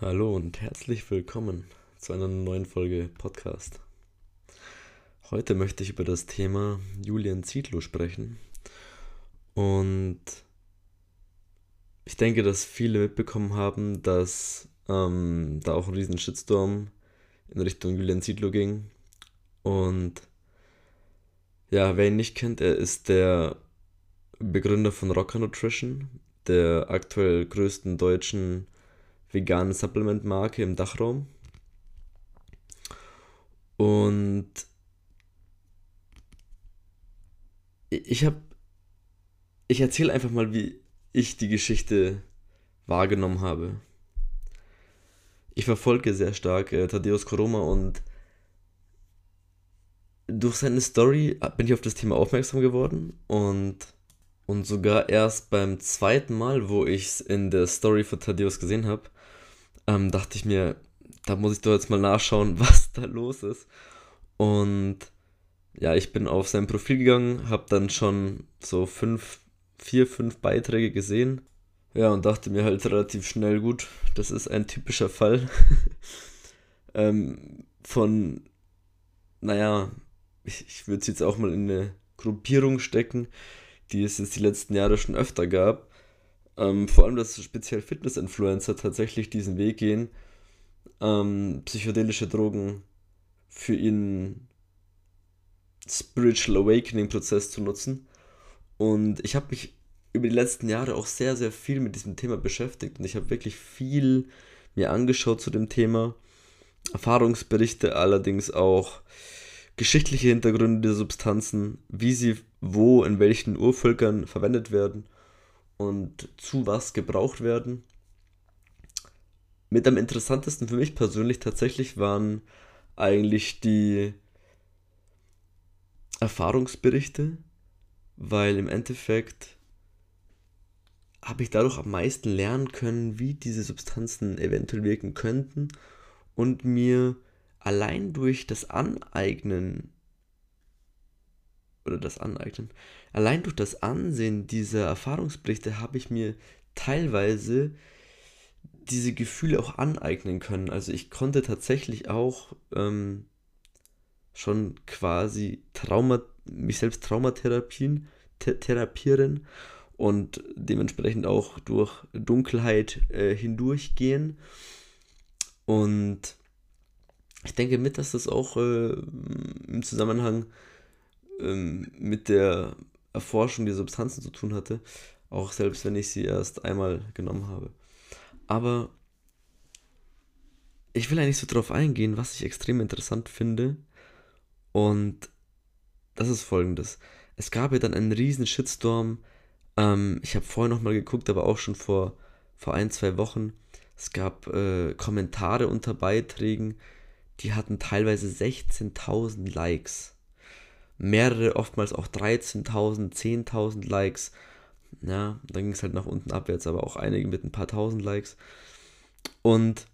Hallo und herzlich willkommen zu einer neuen Folge Podcast. Heute möchte ich über das Thema Julian Zietlow sprechen. Und ich denke, dass viele mitbekommen haben, dass ähm, da auch ein riesen Shitstorm in Richtung Julian Zietlow ging. Und ja, wer ihn nicht kennt, er ist der Begründer von Rocker Nutrition, der aktuell größten deutschen veganen Supplement-Marke im Dachraum. Und ich habe, ich erzähle einfach mal, wie ich die Geschichte wahrgenommen habe. Ich verfolge sehr stark äh, Thaddeus Koroma und durch seine Story bin ich auf das Thema aufmerksam geworden und, und sogar erst beim zweiten Mal, wo ich es in der Story von Thaddeus gesehen habe, ähm, dachte ich mir, da muss ich doch jetzt mal nachschauen, was da los ist. Und ja, ich bin auf sein Profil gegangen, habe dann schon so fünf, vier, fünf Beiträge gesehen. Ja, und dachte mir halt relativ schnell, gut, das ist ein typischer Fall ähm, von, naja, ich, ich würde es jetzt auch mal in eine Gruppierung stecken, die es jetzt die letzten Jahre schon öfter gab. Ähm, vor allem, dass speziell Fitness-Influencer tatsächlich diesen Weg gehen, ähm, psychedelische Drogen für ihren Spiritual Awakening-Prozess zu nutzen. Und ich habe mich über die letzten Jahre auch sehr, sehr viel mit diesem Thema beschäftigt und ich habe wirklich viel mir angeschaut zu dem Thema. Erfahrungsberichte, allerdings auch geschichtliche Hintergründe der Substanzen, wie sie wo in welchen Urvölkern verwendet werden und zu was gebraucht werden. Mit am interessantesten für mich persönlich tatsächlich waren eigentlich die Erfahrungsberichte, weil im Endeffekt habe ich dadurch am meisten lernen können, wie diese Substanzen eventuell wirken könnten und mir allein durch das Aneignen oder das Aneignen. Allein durch das Ansehen dieser Erfahrungsberichte habe ich mir teilweise diese Gefühle auch aneignen können. Also ich konnte tatsächlich auch ähm, schon quasi Trauma, mich selbst traumatherapien, therapieren und dementsprechend auch durch Dunkelheit äh, hindurchgehen. Und ich denke mit, dass das auch äh, im Zusammenhang ähm, mit der Erforschung der Substanzen zu tun hatte, auch selbst wenn ich sie erst einmal genommen habe. Aber ich will eigentlich so drauf eingehen, was ich extrem interessant finde. Und das ist folgendes. Es gab ja dann einen riesen Shitstorm. Ähm, ich habe vorher nochmal geguckt, aber auch schon vor, vor ein, zwei Wochen. Es gab äh, Kommentare unter Beiträgen, die hatten teilweise 16.000 Likes mehrere, oftmals auch 13.000, 10.000 Likes. Ja, dann ging es halt nach unten abwärts, aber auch einige mit ein paar tausend Likes. Und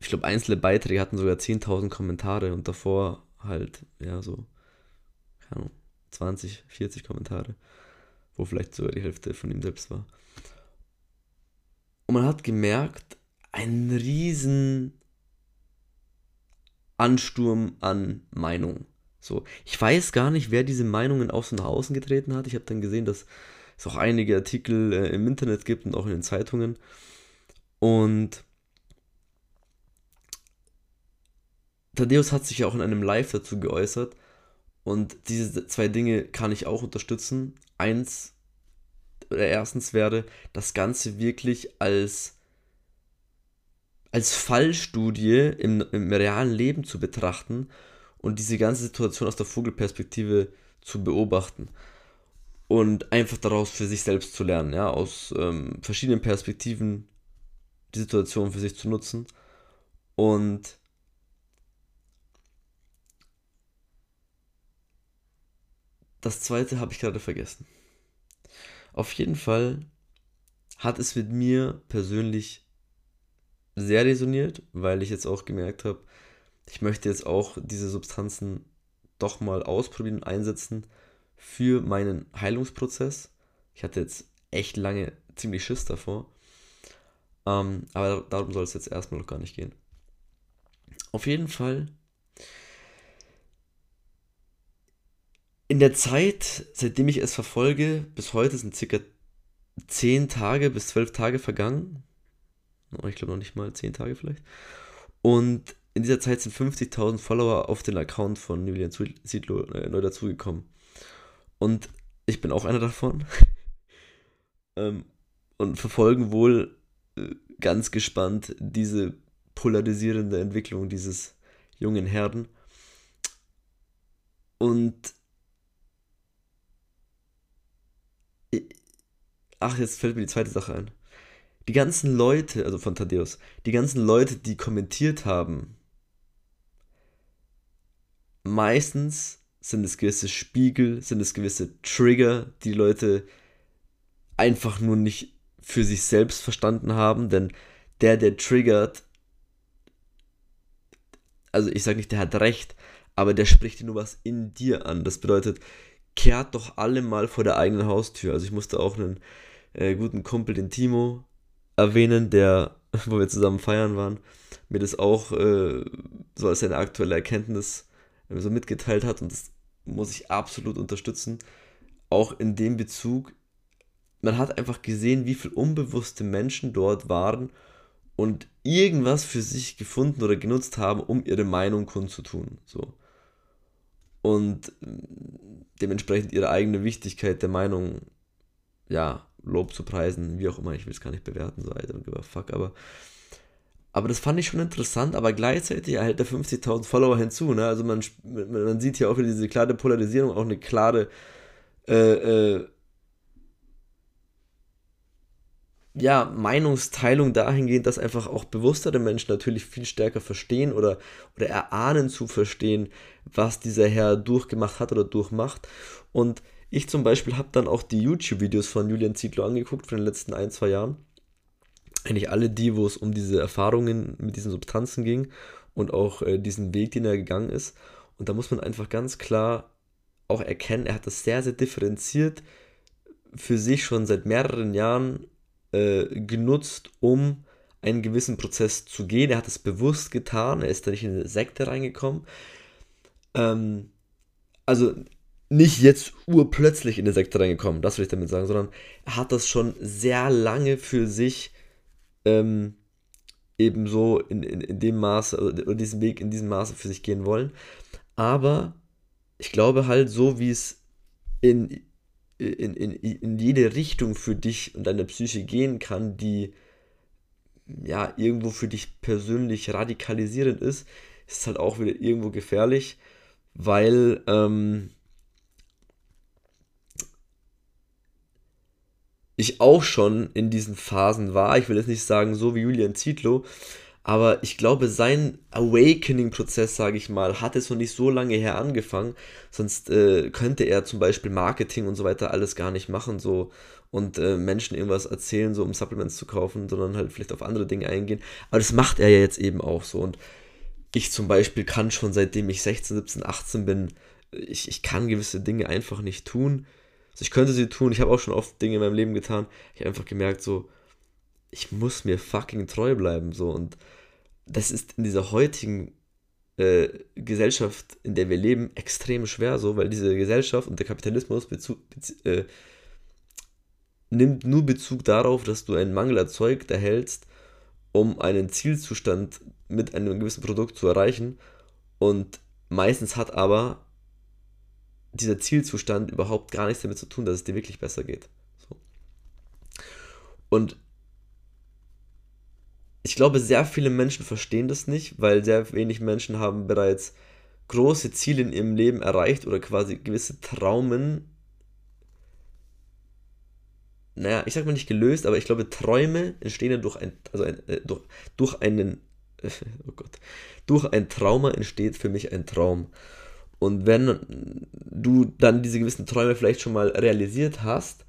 ich glaube, einzelne Beiträge hatten sogar 10.000 Kommentare und davor halt, ja, so, keine Ahnung, 20, 40 Kommentare, wo vielleicht sogar die Hälfte von ihm selbst war. Und man hat gemerkt, ein riesen Ansturm an Meinungen. So, ich weiß gar nicht, wer diese Meinungen auch so nach außen getreten hat. Ich habe dann gesehen, dass es auch einige Artikel äh, im Internet gibt und auch in den Zeitungen. Und Thaddeus hat sich ja auch in einem Live dazu geäußert. Und diese zwei Dinge kann ich auch unterstützen. Eins, oder erstens wäre, das Ganze wirklich als als Fallstudie im, im realen Leben zu betrachten und diese ganze Situation aus der Vogelperspektive zu beobachten und einfach daraus für sich selbst zu lernen, ja, aus ähm, verschiedenen Perspektiven die Situation für sich zu nutzen und das zweite habe ich gerade vergessen. Auf jeden Fall hat es mit mir persönlich sehr resoniert, weil ich jetzt auch gemerkt habe, ich möchte jetzt auch diese Substanzen doch mal ausprobieren und einsetzen für meinen Heilungsprozess. Ich hatte jetzt echt lange ziemlich Schiss davor. Ähm, aber darum soll es jetzt erstmal noch gar nicht gehen. Auf jeden Fall. In der Zeit, seitdem ich es verfolge, bis heute sind circa 10 Tage bis 12 Tage vergangen. Ich glaube noch nicht mal 10 Tage vielleicht. Und in dieser Zeit sind 50.000 Follower auf den Account von Julian Siedlo äh, neu dazugekommen. Und ich bin auch einer davon. ähm, und verfolgen wohl äh, ganz gespannt diese polarisierende Entwicklung dieses jungen Herden. Und ach, jetzt fällt mir die zweite Sache ein. Die ganzen Leute, also von Thaddeus, die ganzen Leute, die kommentiert haben, meistens sind es gewisse Spiegel, sind es gewisse Trigger, die Leute einfach nur nicht für sich selbst verstanden haben, denn der, der triggert, also ich sage nicht, der hat recht, aber der spricht dir nur was in dir an. Das bedeutet, kehrt doch alle mal vor der eigenen Haustür. Also ich musste auch einen äh, guten Kumpel, den Timo, erwähnen, der, wo wir zusammen feiern waren, mir das auch äh, so als eine aktuelle Erkenntnis so mitgeteilt hat und das muss ich absolut unterstützen. Auch in dem Bezug, man hat einfach gesehen, wie viele unbewusste Menschen dort waren und irgendwas für sich gefunden oder genutzt haben, um ihre Meinung kundzutun. So. Und dementsprechend ihre eigene Wichtigkeit der Meinung, ja, Lob zu preisen, wie auch immer, ich will es gar nicht bewerten, so I don't give a fuck, aber aber das fand ich schon interessant, aber gleichzeitig erhält er 50.000 Follower hinzu. Ne? Also man, man sieht hier auch wieder diese klare Polarisierung, auch eine klare äh, äh, ja, Meinungsteilung dahingehend, dass einfach auch bewusstere Menschen natürlich viel stärker verstehen oder, oder erahnen zu verstehen, was dieser Herr durchgemacht hat oder durchmacht. Und ich zum Beispiel habe dann auch die YouTube-Videos von Julian Zietlow angeguckt von den letzten ein, zwei Jahren. Eigentlich alle die, wo es um diese Erfahrungen mit diesen Substanzen ging und auch äh, diesen Weg, den er gegangen ist. Und da muss man einfach ganz klar auch erkennen, er hat das sehr, sehr differenziert für sich schon seit mehreren Jahren äh, genutzt, um einen gewissen Prozess zu gehen. Er hat es bewusst getan, er ist da nicht in eine Sekte reingekommen. Ähm, also nicht jetzt urplötzlich in eine Sekte reingekommen, das will ich damit sagen, sondern er hat das schon sehr lange für sich ähm, ebenso in, in, in dem Maße oder diesen Weg in diesem Maße für sich gehen wollen. Aber ich glaube halt, so wie es in, in, in, in jede Richtung für dich und deine Psyche gehen kann, die ja irgendwo für dich persönlich radikalisierend ist, ist halt auch wieder irgendwo gefährlich, weil ähm, ich auch schon in diesen Phasen war. Ich will jetzt nicht sagen, so wie Julian Zietlow, aber ich glaube, sein Awakening-Prozess, sage ich mal, hat es noch nicht so lange her angefangen. Sonst äh, könnte er zum Beispiel Marketing und so weiter alles gar nicht machen so und äh, Menschen irgendwas erzählen, so um Supplements zu kaufen, sondern halt vielleicht auf andere Dinge eingehen. Aber das macht er ja jetzt eben auch so. Und ich zum Beispiel kann schon seitdem ich 16, 17, 18 bin, ich, ich kann gewisse Dinge einfach nicht tun also ich könnte sie tun, ich habe auch schon oft Dinge in meinem Leben getan. Ich habe einfach gemerkt, so, ich muss mir fucking treu bleiben, so. Und das ist in dieser heutigen äh, Gesellschaft, in der wir leben, extrem schwer, so, weil diese Gesellschaft und der Kapitalismus Bezug, äh, nimmt nur Bezug darauf, dass du einen Mangel erzeugt erhältst, um einen Zielzustand mit einem gewissen Produkt zu erreichen. Und meistens hat aber dieser Zielzustand überhaupt gar nichts damit zu tun, dass es dir wirklich besser geht. So. Und ich glaube, sehr viele Menschen verstehen das nicht, weil sehr wenig Menschen haben bereits große Ziele in ihrem Leben erreicht oder quasi gewisse Traumen, naja, ich sag mal nicht gelöst, aber ich glaube, Träume entstehen ja durch ein, also ein, äh, durch, durch einen, oh Gott, durch ein Trauma entsteht für mich ein Traum. Und wenn du dann diese gewissen Träume vielleicht schon mal realisiert hast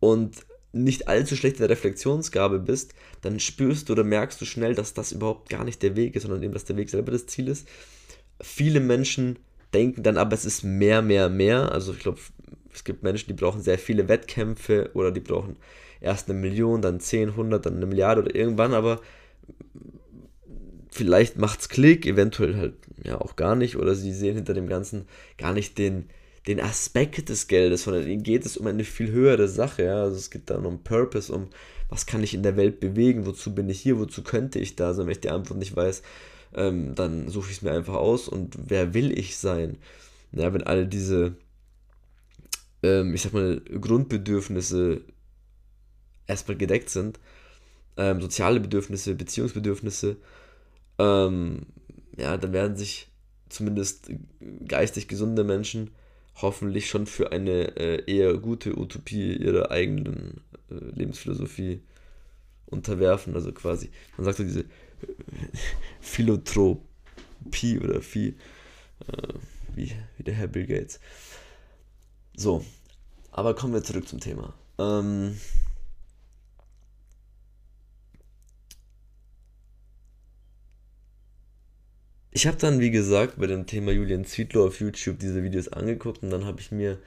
und nicht allzu schlecht in der Reflexionsgabe bist, dann spürst du oder merkst du schnell, dass das überhaupt gar nicht der Weg ist, sondern eben, dass der Weg selber das Ziel ist. Viele Menschen denken dann aber, es ist mehr, mehr, mehr. Also ich glaube, es gibt Menschen, die brauchen sehr viele Wettkämpfe oder die brauchen erst eine Million, dann 10, 100, dann eine Milliarde oder irgendwann, aber vielleicht macht's Klick, eventuell halt ja auch gar nicht, oder sie sehen hinter dem Ganzen gar nicht den, den Aspekt des Geldes, sondern ihnen geht es um eine viel höhere Sache. Ja? Also es geht dann um Purpose, um was kann ich in der Welt bewegen, wozu bin ich hier, wozu könnte ich da sein. Wenn ich die Antwort nicht weiß, ähm, dann suche ich es mir einfach aus und wer will ich sein? Ja, wenn all diese, ähm, ich sag mal, Grundbedürfnisse erstmal gedeckt sind, ähm, soziale Bedürfnisse, Beziehungsbedürfnisse, ähm, ja, dann werden sich zumindest geistig gesunde Menschen hoffentlich schon für eine äh, eher gute Utopie ihrer eigenen äh, Lebensphilosophie unterwerfen. Also quasi, man sagt so diese äh, Philotropie oder Phi, äh, wie, wie der Herr Bill Gates. So, aber kommen wir zurück zum Thema. Ähm, ich habe dann, wie gesagt, bei dem Thema Julian Zietlow auf YouTube diese Videos angeguckt und dann habe ich mir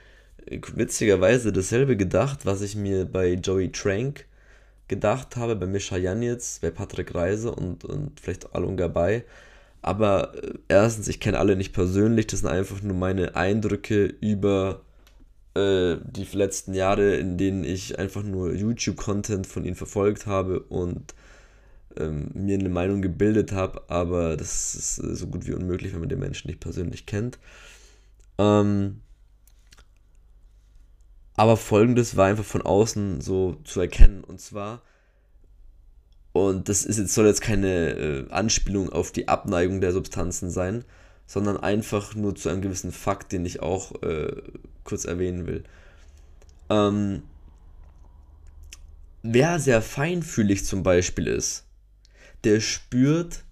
äh, witzigerweise dasselbe gedacht, was ich mir bei Joey Trank gedacht habe, bei Mischa Janitz, bei Patrick Reise und, und vielleicht Alun Gabay. Aber äh, erstens, ich kenne alle nicht persönlich, das sind einfach nur meine Eindrücke über äh, die letzten Jahre, in denen ich einfach nur YouTube-Content von ihnen verfolgt habe und ähm, mir eine Meinung gebildet habe, aber das ist äh, so gut wie unmöglich, wenn man den Menschen nicht persönlich kennt. Ähm, aber folgendes war einfach von außen so zu erkennen und zwar, und das ist jetzt, soll jetzt keine äh, Anspielung auf die Abneigung der Substanzen sein, sondern einfach nur zu einem gewissen Fakt, den ich auch äh, kurz erwähnen will. Ähm, wer sehr feinfühlig zum Beispiel ist, der spürt,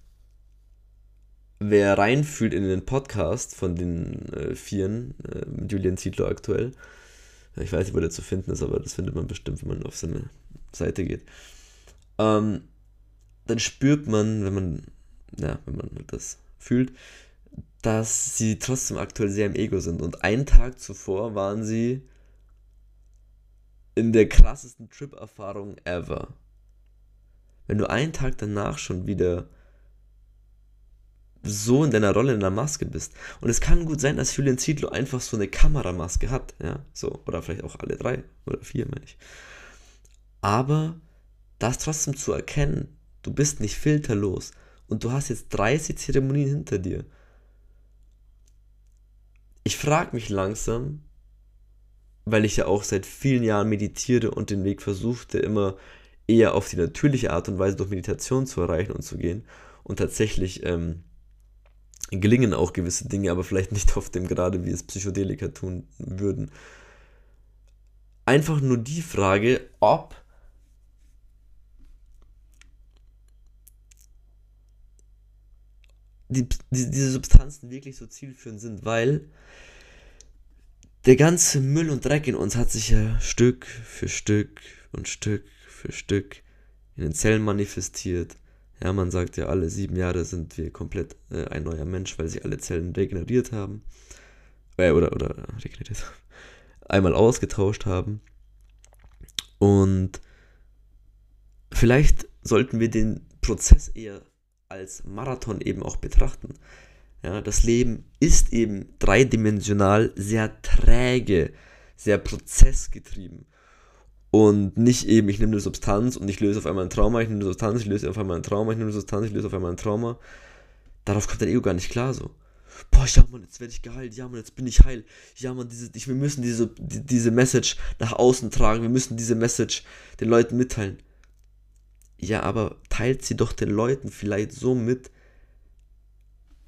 wer reinfühlt in den Podcast von den äh, Vieren, äh, Julian Zietlow aktuell. Ich weiß nicht, wo der zu finden ist, aber das findet man bestimmt, wenn man auf seine Seite geht. Ähm, dann spürt man, wenn man, ja, wenn man das fühlt, dass sie trotzdem aktuell sehr im Ego sind. Und einen Tag zuvor waren sie in der krassesten Trip-Erfahrung ever wenn du einen Tag danach schon wieder so in deiner Rolle in der Maske bist. Und es kann gut sein, dass Julian Zietlow einfach so eine Kameramaske hat, ja, so, oder vielleicht auch alle drei oder vier, meine ich. Aber das trotzdem zu erkennen, du bist nicht filterlos und du hast jetzt 30 Zeremonien hinter dir. Ich frage mich langsam, weil ich ja auch seit vielen Jahren meditiere und den Weg versuchte, immer eher auf die natürliche Art und Weise durch Meditation zu erreichen und zu gehen. Und tatsächlich ähm, gelingen auch gewisse Dinge, aber vielleicht nicht auf dem Grade, wie es Psychedelika tun würden. Einfach nur die Frage, ob die, die, diese Substanzen wirklich so zielführend sind, weil der ganze Müll und Dreck in uns hat sich ja Stück für Stück und Stück für Stück in den Zellen manifestiert. Ja, man sagt ja, alle sieben Jahre sind wir komplett äh, ein neuer Mensch, weil sich alle Zellen regeneriert haben. Äh, oder, oder regeneriert. Einmal ausgetauscht haben. Und vielleicht sollten wir den Prozess eher als Marathon eben auch betrachten. Ja, das Leben ist eben dreidimensional sehr träge, sehr prozessgetrieben. Und nicht eben, ich nehme eine Substanz und ich löse auf einmal ein Trauma, ich nehme eine Substanz, ich löse auf einmal ein Trauma, ich nehme eine Substanz, ich löse auf einmal ein Trauma. Darauf kommt dein Ego gar nicht klar so. Boah, ja Mann, jetzt werde ich geheilt, ja Mann, jetzt bin ich heil. Ja Mann, diese, ich, wir müssen diese, die, diese Message nach außen tragen, wir müssen diese Message den Leuten mitteilen. Ja, aber teilt sie doch den Leuten vielleicht so mit,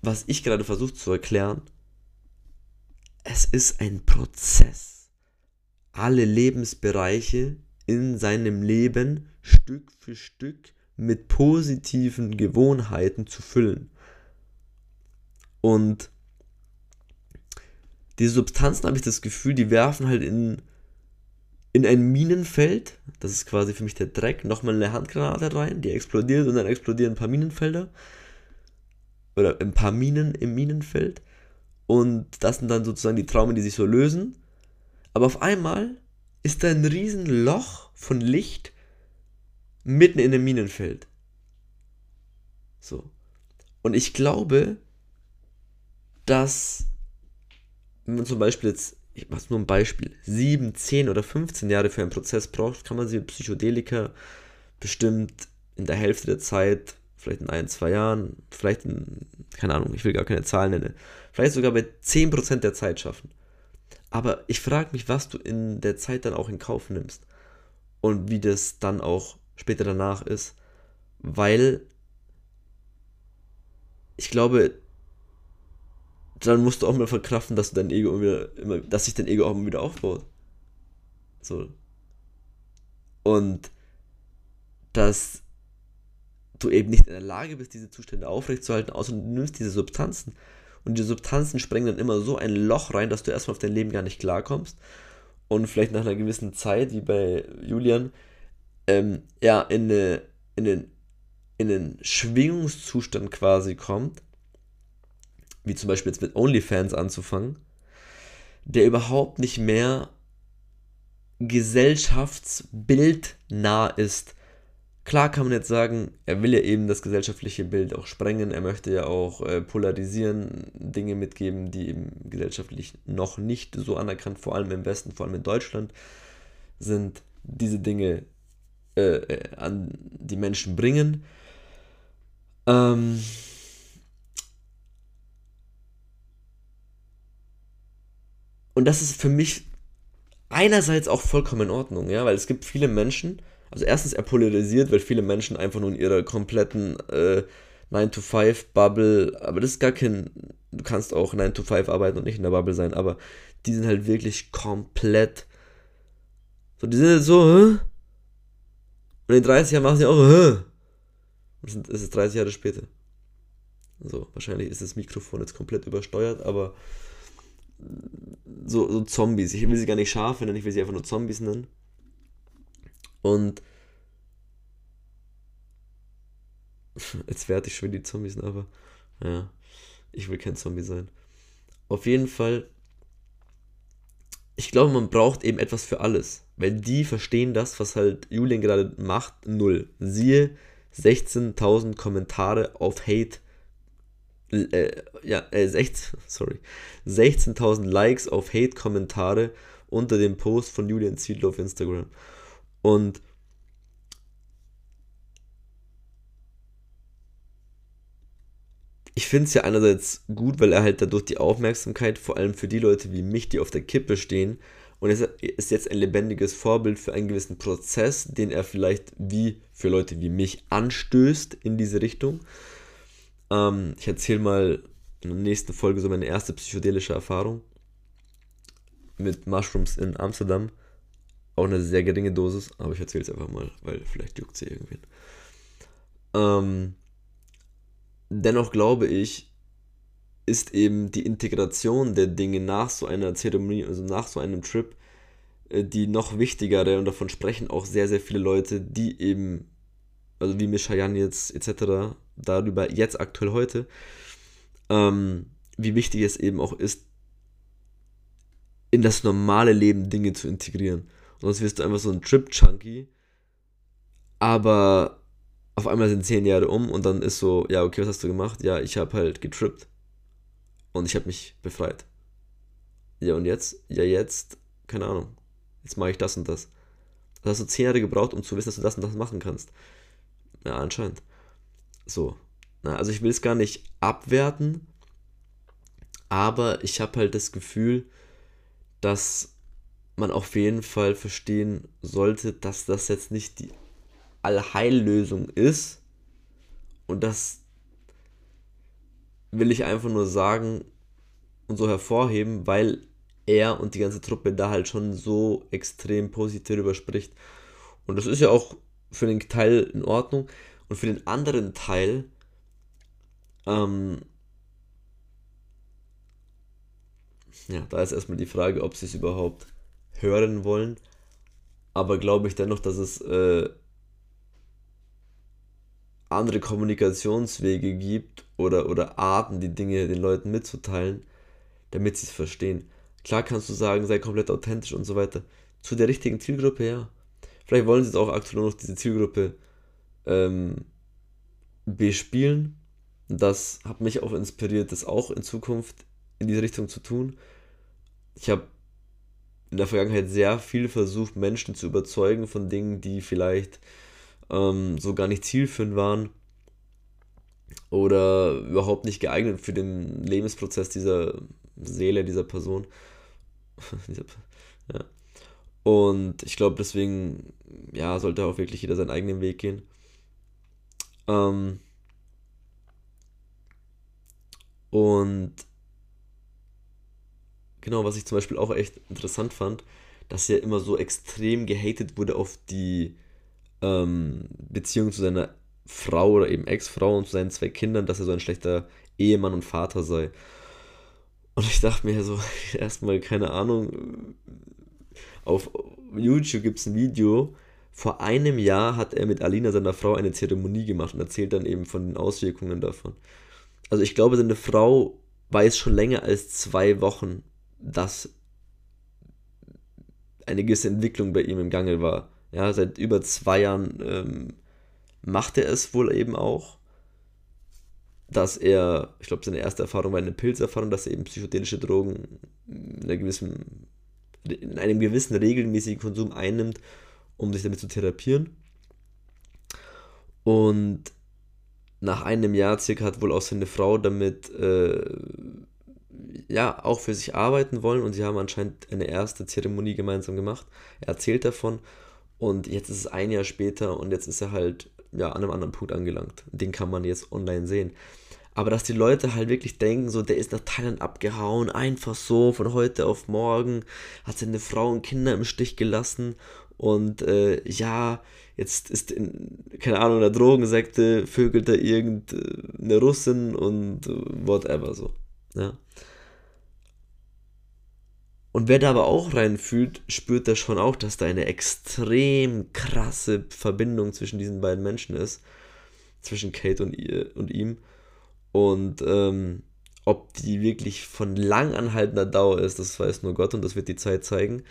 was ich gerade versuche zu erklären. Es ist ein Prozess alle Lebensbereiche in seinem Leben Stück für Stück mit positiven Gewohnheiten zu füllen. Und diese Substanzen habe ich das Gefühl, die werfen halt in, in ein Minenfeld, das ist quasi für mich der Dreck, nochmal eine Handgranate rein, die explodiert und dann explodieren ein paar Minenfelder. Oder ein paar Minen im Minenfeld. Und das sind dann sozusagen die Traumen, die sich so lösen. Aber auf einmal ist da ein Riesenloch von Licht mitten in einem Minenfeld. So. Und ich glaube, dass, wenn man zum Beispiel jetzt, ich mache nur ein Beispiel, 7, 10 oder 15 Jahre für einen Prozess braucht, kann man sie mit Psychedelika bestimmt in der Hälfte der Zeit, vielleicht in ein, zwei Jahren, vielleicht in, keine Ahnung, ich will gar keine Zahlen nennen, vielleicht sogar bei 10% der Zeit schaffen. Aber ich frage mich, was du in der Zeit dann auch in Kauf nimmst und wie das dann auch später danach ist, weil ich glaube, dann musst du auch mal verkraften, dass du dein Ego wieder, immer, dass sich dein Ego auch immer wieder aufbaut. So. Und dass du eben nicht in der Lage bist, diese Zustände aufrechtzuerhalten, außer du nimmst diese Substanzen. Und die Substanzen sprengen dann immer so ein Loch rein, dass du erstmal auf dein Leben gar nicht klarkommst. Und vielleicht nach einer gewissen Zeit, wie bei Julian, ähm, ja, in, eine, in, den, in einen Schwingungszustand quasi kommt, wie zum Beispiel jetzt mit OnlyFans anzufangen, der überhaupt nicht mehr gesellschaftsbildnah ist. Klar kann man jetzt sagen, er will ja eben das gesellschaftliche Bild auch sprengen, er möchte ja auch äh, polarisieren, Dinge mitgeben, die eben gesellschaftlich noch nicht so anerkannt, vor allem im Westen, vor allem in Deutschland, sind diese Dinge äh, äh an die Menschen bringen. Ähm, und das ist für mich einerseits auch vollkommen in Ordnung, ja, weil es gibt viele Menschen, also erstens er polarisiert, weil viele Menschen einfach nur in ihrer kompletten äh, 9-to-5-Bubble, aber das ist gar kein, du kannst auch 9-to-5 arbeiten und nicht in der Bubble sein, aber die sind halt wirklich komplett, so, die sind halt so, hä? Und in 30 Jahren machen sie auch, hä? Und es ist 30 Jahre später. So, wahrscheinlich ist das Mikrofon jetzt komplett übersteuert, aber so, so Zombies. Ich will sie gar nicht scharf nennen, ich will sie einfach nur Zombies nennen. Und jetzt werde ich schon die Zombies, aber ja, ich will kein Zombie sein. Auf jeden Fall, ich glaube, man braucht eben etwas für alles. Weil die verstehen das, was halt Julian gerade macht, null. Siehe 16.000 Kommentare auf Hate. Äh, ja, äh, 16, sorry. 16.000 Likes auf Hate-Kommentare unter dem Post von Julian Ziedler auf Instagram. Und ich finde es ja einerseits gut, weil er halt dadurch die Aufmerksamkeit, vor allem für die Leute wie mich, die auf der Kippe stehen, und es ist jetzt ein lebendiges Vorbild für einen gewissen Prozess, den er vielleicht wie für Leute wie mich anstößt in diese Richtung. Ähm, ich erzähle mal in der nächsten Folge so meine erste psychedelische Erfahrung mit Mushrooms in Amsterdam. Auch eine sehr geringe Dosis, aber ich erzähle es einfach mal, weil vielleicht juckt sie irgendwen. Ähm, dennoch glaube ich, ist eben die Integration der Dinge nach so einer Zeremonie, also nach so einem Trip, äh, die noch wichtigere und davon sprechen auch sehr, sehr viele Leute, die eben, also wie Mischayan jetzt etc., darüber jetzt aktuell heute, ähm, wie wichtig es eben auch ist, in das normale Leben Dinge zu integrieren. Sonst wirst du einfach so ein Trip-Junkie. Aber auf einmal sind zehn Jahre um und dann ist so, ja, okay, was hast du gemacht? Ja, ich habe halt getrippt. Und ich habe mich befreit. Ja, und jetzt? Ja, jetzt, keine Ahnung. Jetzt mache ich das und das. Das hast du zehn Jahre gebraucht, um zu wissen, dass du das und das machen kannst. Ja, anscheinend. So. Na, also ich will es gar nicht abwerten, aber ich habe halt das Gefühl, dass man auf jeden Fall verstehen sollte, dass das jetzt nicht die Allheillösung ist. Und das will ich einfach nur sagen und so hervorheben, weil er und die ganze Truppe da halt schon so extrem positiv darüber spricht. Und das ist ja auch für den Teil in Ordnung. Und für den anderen Teil, ähm, ja, da ist erstmal die Frage, ob sie es überhaupt hören wollen. Aber glaube ich dennoch, dass es äh, andere Kommunikationswege gibt oder, oder Arten, die Dinge den Leuten mitzuteilen, damit sie es verstehen. Klar kannst du sagen, sei komplett authentisch und so weiter. zu der richtigen Zielgruppe, ja. Vielleicht wollen sie jetzt auch aktuell noch diese Zielgruppe ähm, bespielen. Das hat mich auch inspiriert, das auch in Zukunft in diese Richtung zu tun. Ich habe in der Vergangenheit sehr viel versucht, Menschen zu überzeugen von Dingen, die vielleicht ähm, so gar nicht zielführend waren oder überhaupt nicht geeignet für den Lebensprozess dieser Seele, dieser Person. ja. Und ich glaube, deswegen, ja, sollte auch wirklich jeder seinen eigenen Weg gehen. Ähm, und genau, was ich zum Beispiel auch echt interessant fand, dass er immer so extrem gehatet wurde auf die ähm, Beziehung zu seiner Frau oder eben Ex-Frau und zu seinen zwei Kindern, dass er so ein schlechter Ehemann und Vater sei. Und ich dachte mir so, erstmal, keine Ahnung, auf YouTube gibt es ein Video, vor einem Jahr hat er mit Alina, seiner Frau, eine Zeremonie gemacht und erzählt dann eben von den Auswirkungen davon. Also ich glaube, seine Frau weiß schon länger als zwei Wochen, dass eine gewisse Entwicklung bei ihm im Gange war. Ja, seit über zwei Jahren ähm, macht er es wohl eben auch, dass er, ich glaube, seine erste Erfahrung war eine Pilzerfahrung, dass er eben psychedelische Drogen in, gewissen, in einem gewissen regelmäßigen Konsum einnimmt, um sich damit zu therapieren. Und nach einem Jahr circa hat wohl auch seine Frau damit äh, ja auch für sich arbeiten wollen und sie haben anscheinend eine erste Zeremonie gemeinsam gemacht. Er erzählt davon und jetzt ist es ein Jahr später und jetzt ist er halt ja an einem anderen Punkt angelangt. Den kann man jetzt online sehen. Aber dass die Leute halt wirklich denken, so, der ist nach Thailand abgehauen, einfach so, von heute auf morgen, hat seine Frau und Kinder im Stich gelassen und äh, ja, jetzt ist in, keine Ahnung, der Drogensekte, vögelt er irgendeine Russin und äh, whatever so. Ja. Und wer da aber auch reinfühlt, spürt da schon auch, dass da eine extrem krasse Verbindung zwischen diesen beiden Menschen ist. Zwischen Kate und, ihr, und ihm. Und ähm, ob die wirklich von lang anhaltender Dauer ist, das weiß nur Gott und das wird die Zeit zeigen.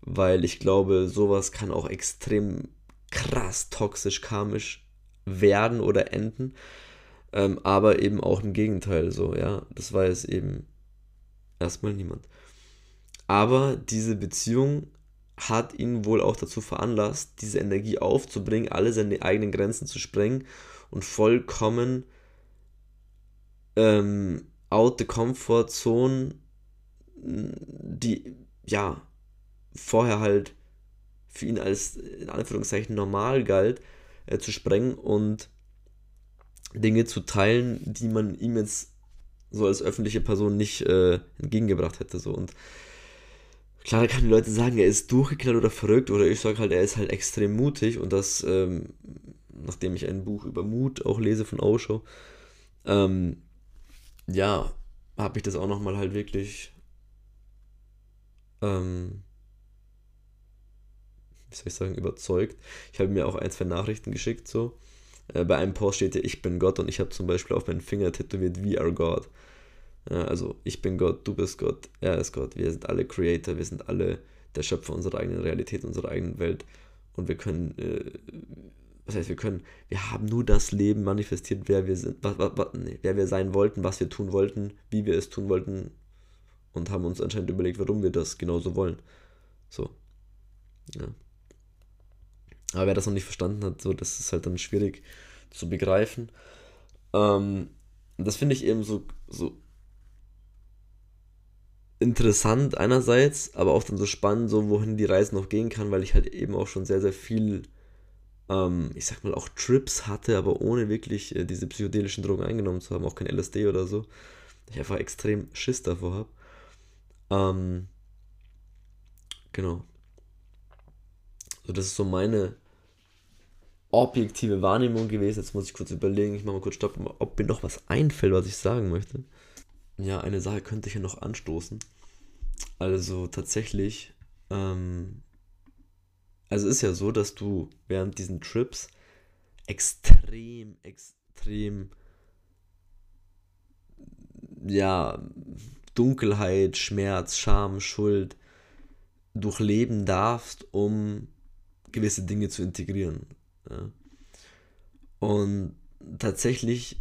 Weil ich glaube, sowas kann auch extrem krass toxisch, karmisch werden oder enden. Ähm, aber eben auch im Gegenteil so, ja. Das weiß eben erstmal niemand. Aber diese Beziehung hat ihn wohl auch dazu veranlasst, diese Energie aufzubringen, alle seine eigenen Grenzen zu sprengen und vollkommen ähm, out the comfort zone, die ja vorher halt für ihn als in Anführungszeichen normal galt, äh, zu sprengen und Dinge zu teilen, die man ihm jetzt so als öffentliche Person nicht äh, entgegengebracht hätte. So. Und Klar, da kann die Leute sagen, er ist durchgeknallt oder verrückt, oder ich sage halt, er ist halt extrem mutig und das, ähm, nachdem ich ein Buch über Mut auch lese von Osho, ähm, ja, habe ich das auch nochmal halt wirklich, ähm, wie soll ich sagen, überzeugt. Ich habe mir auch ein, zwei Nachrichten geschickt, so. Äh, bei einem Post steht ja, ich bin Gott und ich habe zum Beispiel auf meinen Finger tätowiert, we are God. Also ich bin Gott, du bist Gott, er ist Gott, wir sind alle Creator, wir sind alle der Schöpfer unserer eigenen Realität, unserer eigenen Welt und wir können, äh, was heißt wir können, wir haben nur das Leben manifestiert, wer wir sind, was, was, nee, wer wir sein wollten, was wir tun wollten, wie wir es tun wollten und haben uns anscheinend überlegt, warum wir das genauso wollen. So. Ja. Aber wer das noch nicht verstanden hat, so, das ist halt dann schwierig zu begreifen. Ähm, das finde ich eben so, so interessant einerseits, aber auch dann so spannend, so wohin die Reise noch gehen kann, weil ich halt eben auch schon sehr, sehr viel, ähm, ich sag mal, auch Trips hatte, aber ohne wirklich äh, diese psychedelischen Drogen eingenommen zu haben, auch kein LSD oder so. Ich einfach extrem Schiss davor habe. Ähm, genau. So, das ist so meine objektive Wahrnehmung gewesen. Jetzt muss ich kurz überlegen, ich mache mal kurz Stopp, ob mir noch was einfällt, was ich sagen möchte ja, eine Sache könnte ich ja noch anstoßen. Also tatsächlich, ähm, also ist ja so, dass du während diesen Trips extrem, extrem, ja, Dunkelheit, Schmerz, Scham, Schuld, durchleben darfst, um gewisse Dinge zu integrieren. Ja. Und tatsächlich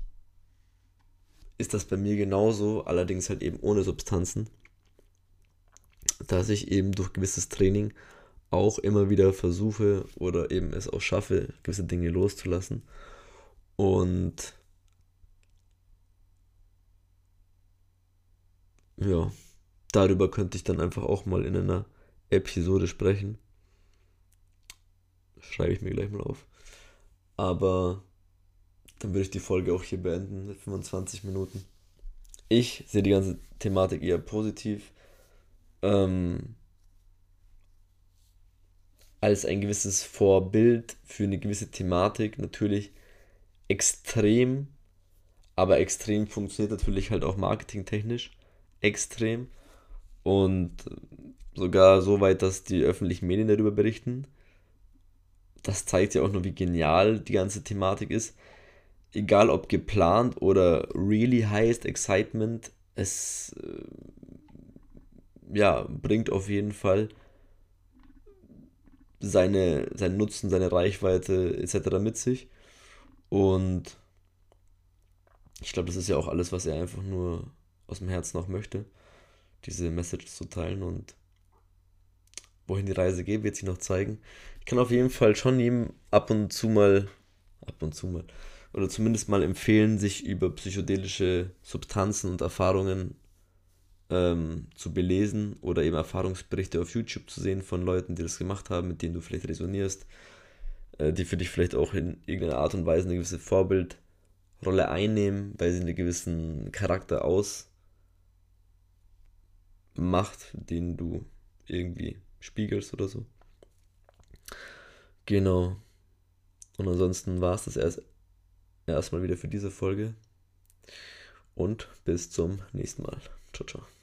ist das bei mir genauso, allerdings halt eben ohne Substanzen, dass ich eben durch gewisses Training auch immer wieder versuche oder eben es auch schaffe, gewisse Dinge loszulassen. Und ja, darüber könnte ich dann einfach auch mal in einer Episode sprechen. Schreibe ich mir gleich mal auf. Aber dann würde ich die Folge auch hier beenden mit 25 Minuten. Ich sehe die ganze Thematik eher positiv. Ähm, als ein gewisses Vorbild für eine gewisse Thematik natürlich extrem, aber extrem funktioniert natürlich halt auch marketingtechnisch extrem und sogar so weit, dass die öffentlichen Medien darüber berichten. Das zeigt ja auch nur, wie genial die ganze Thematik ist. Egal ob geplant oder really highest excitement, es äh, ja, bringt auf jeden Fall seine, seinen Nutzen, seine Reichweite etc. mit sich. Und ich glaube, das ist ja auch alles, was er einfach nur aus dem Herzen auch möchte, diese Message zu teilen und wohin die Reise geht, wird sich noch zeigen. Ich kann auf jeden Fall schon ihm ab und zu mal, ab und zu mal, oder zumindest mal empfehlen, sich über psychedelische Substanzen und Erfahrungen ähm, zu belesen oder eben Erfahrungsberichte auf YouTube zu sehen von Leuten, die das gemacht haben, mit denen du vielleicht resonierst, äh, die für dich vielleicht auch in irgendeiner Art und Weise eine gewisse Vorbildrolle einnehmen, weil sie einen gewissen Charakter ausmacht, den du irgendwie spiegelst oder so. Genau. Und ansonsten war es das erst erstmal wieder für diese Folge. Und bis zum nächsten Mal. Ciao, ciao.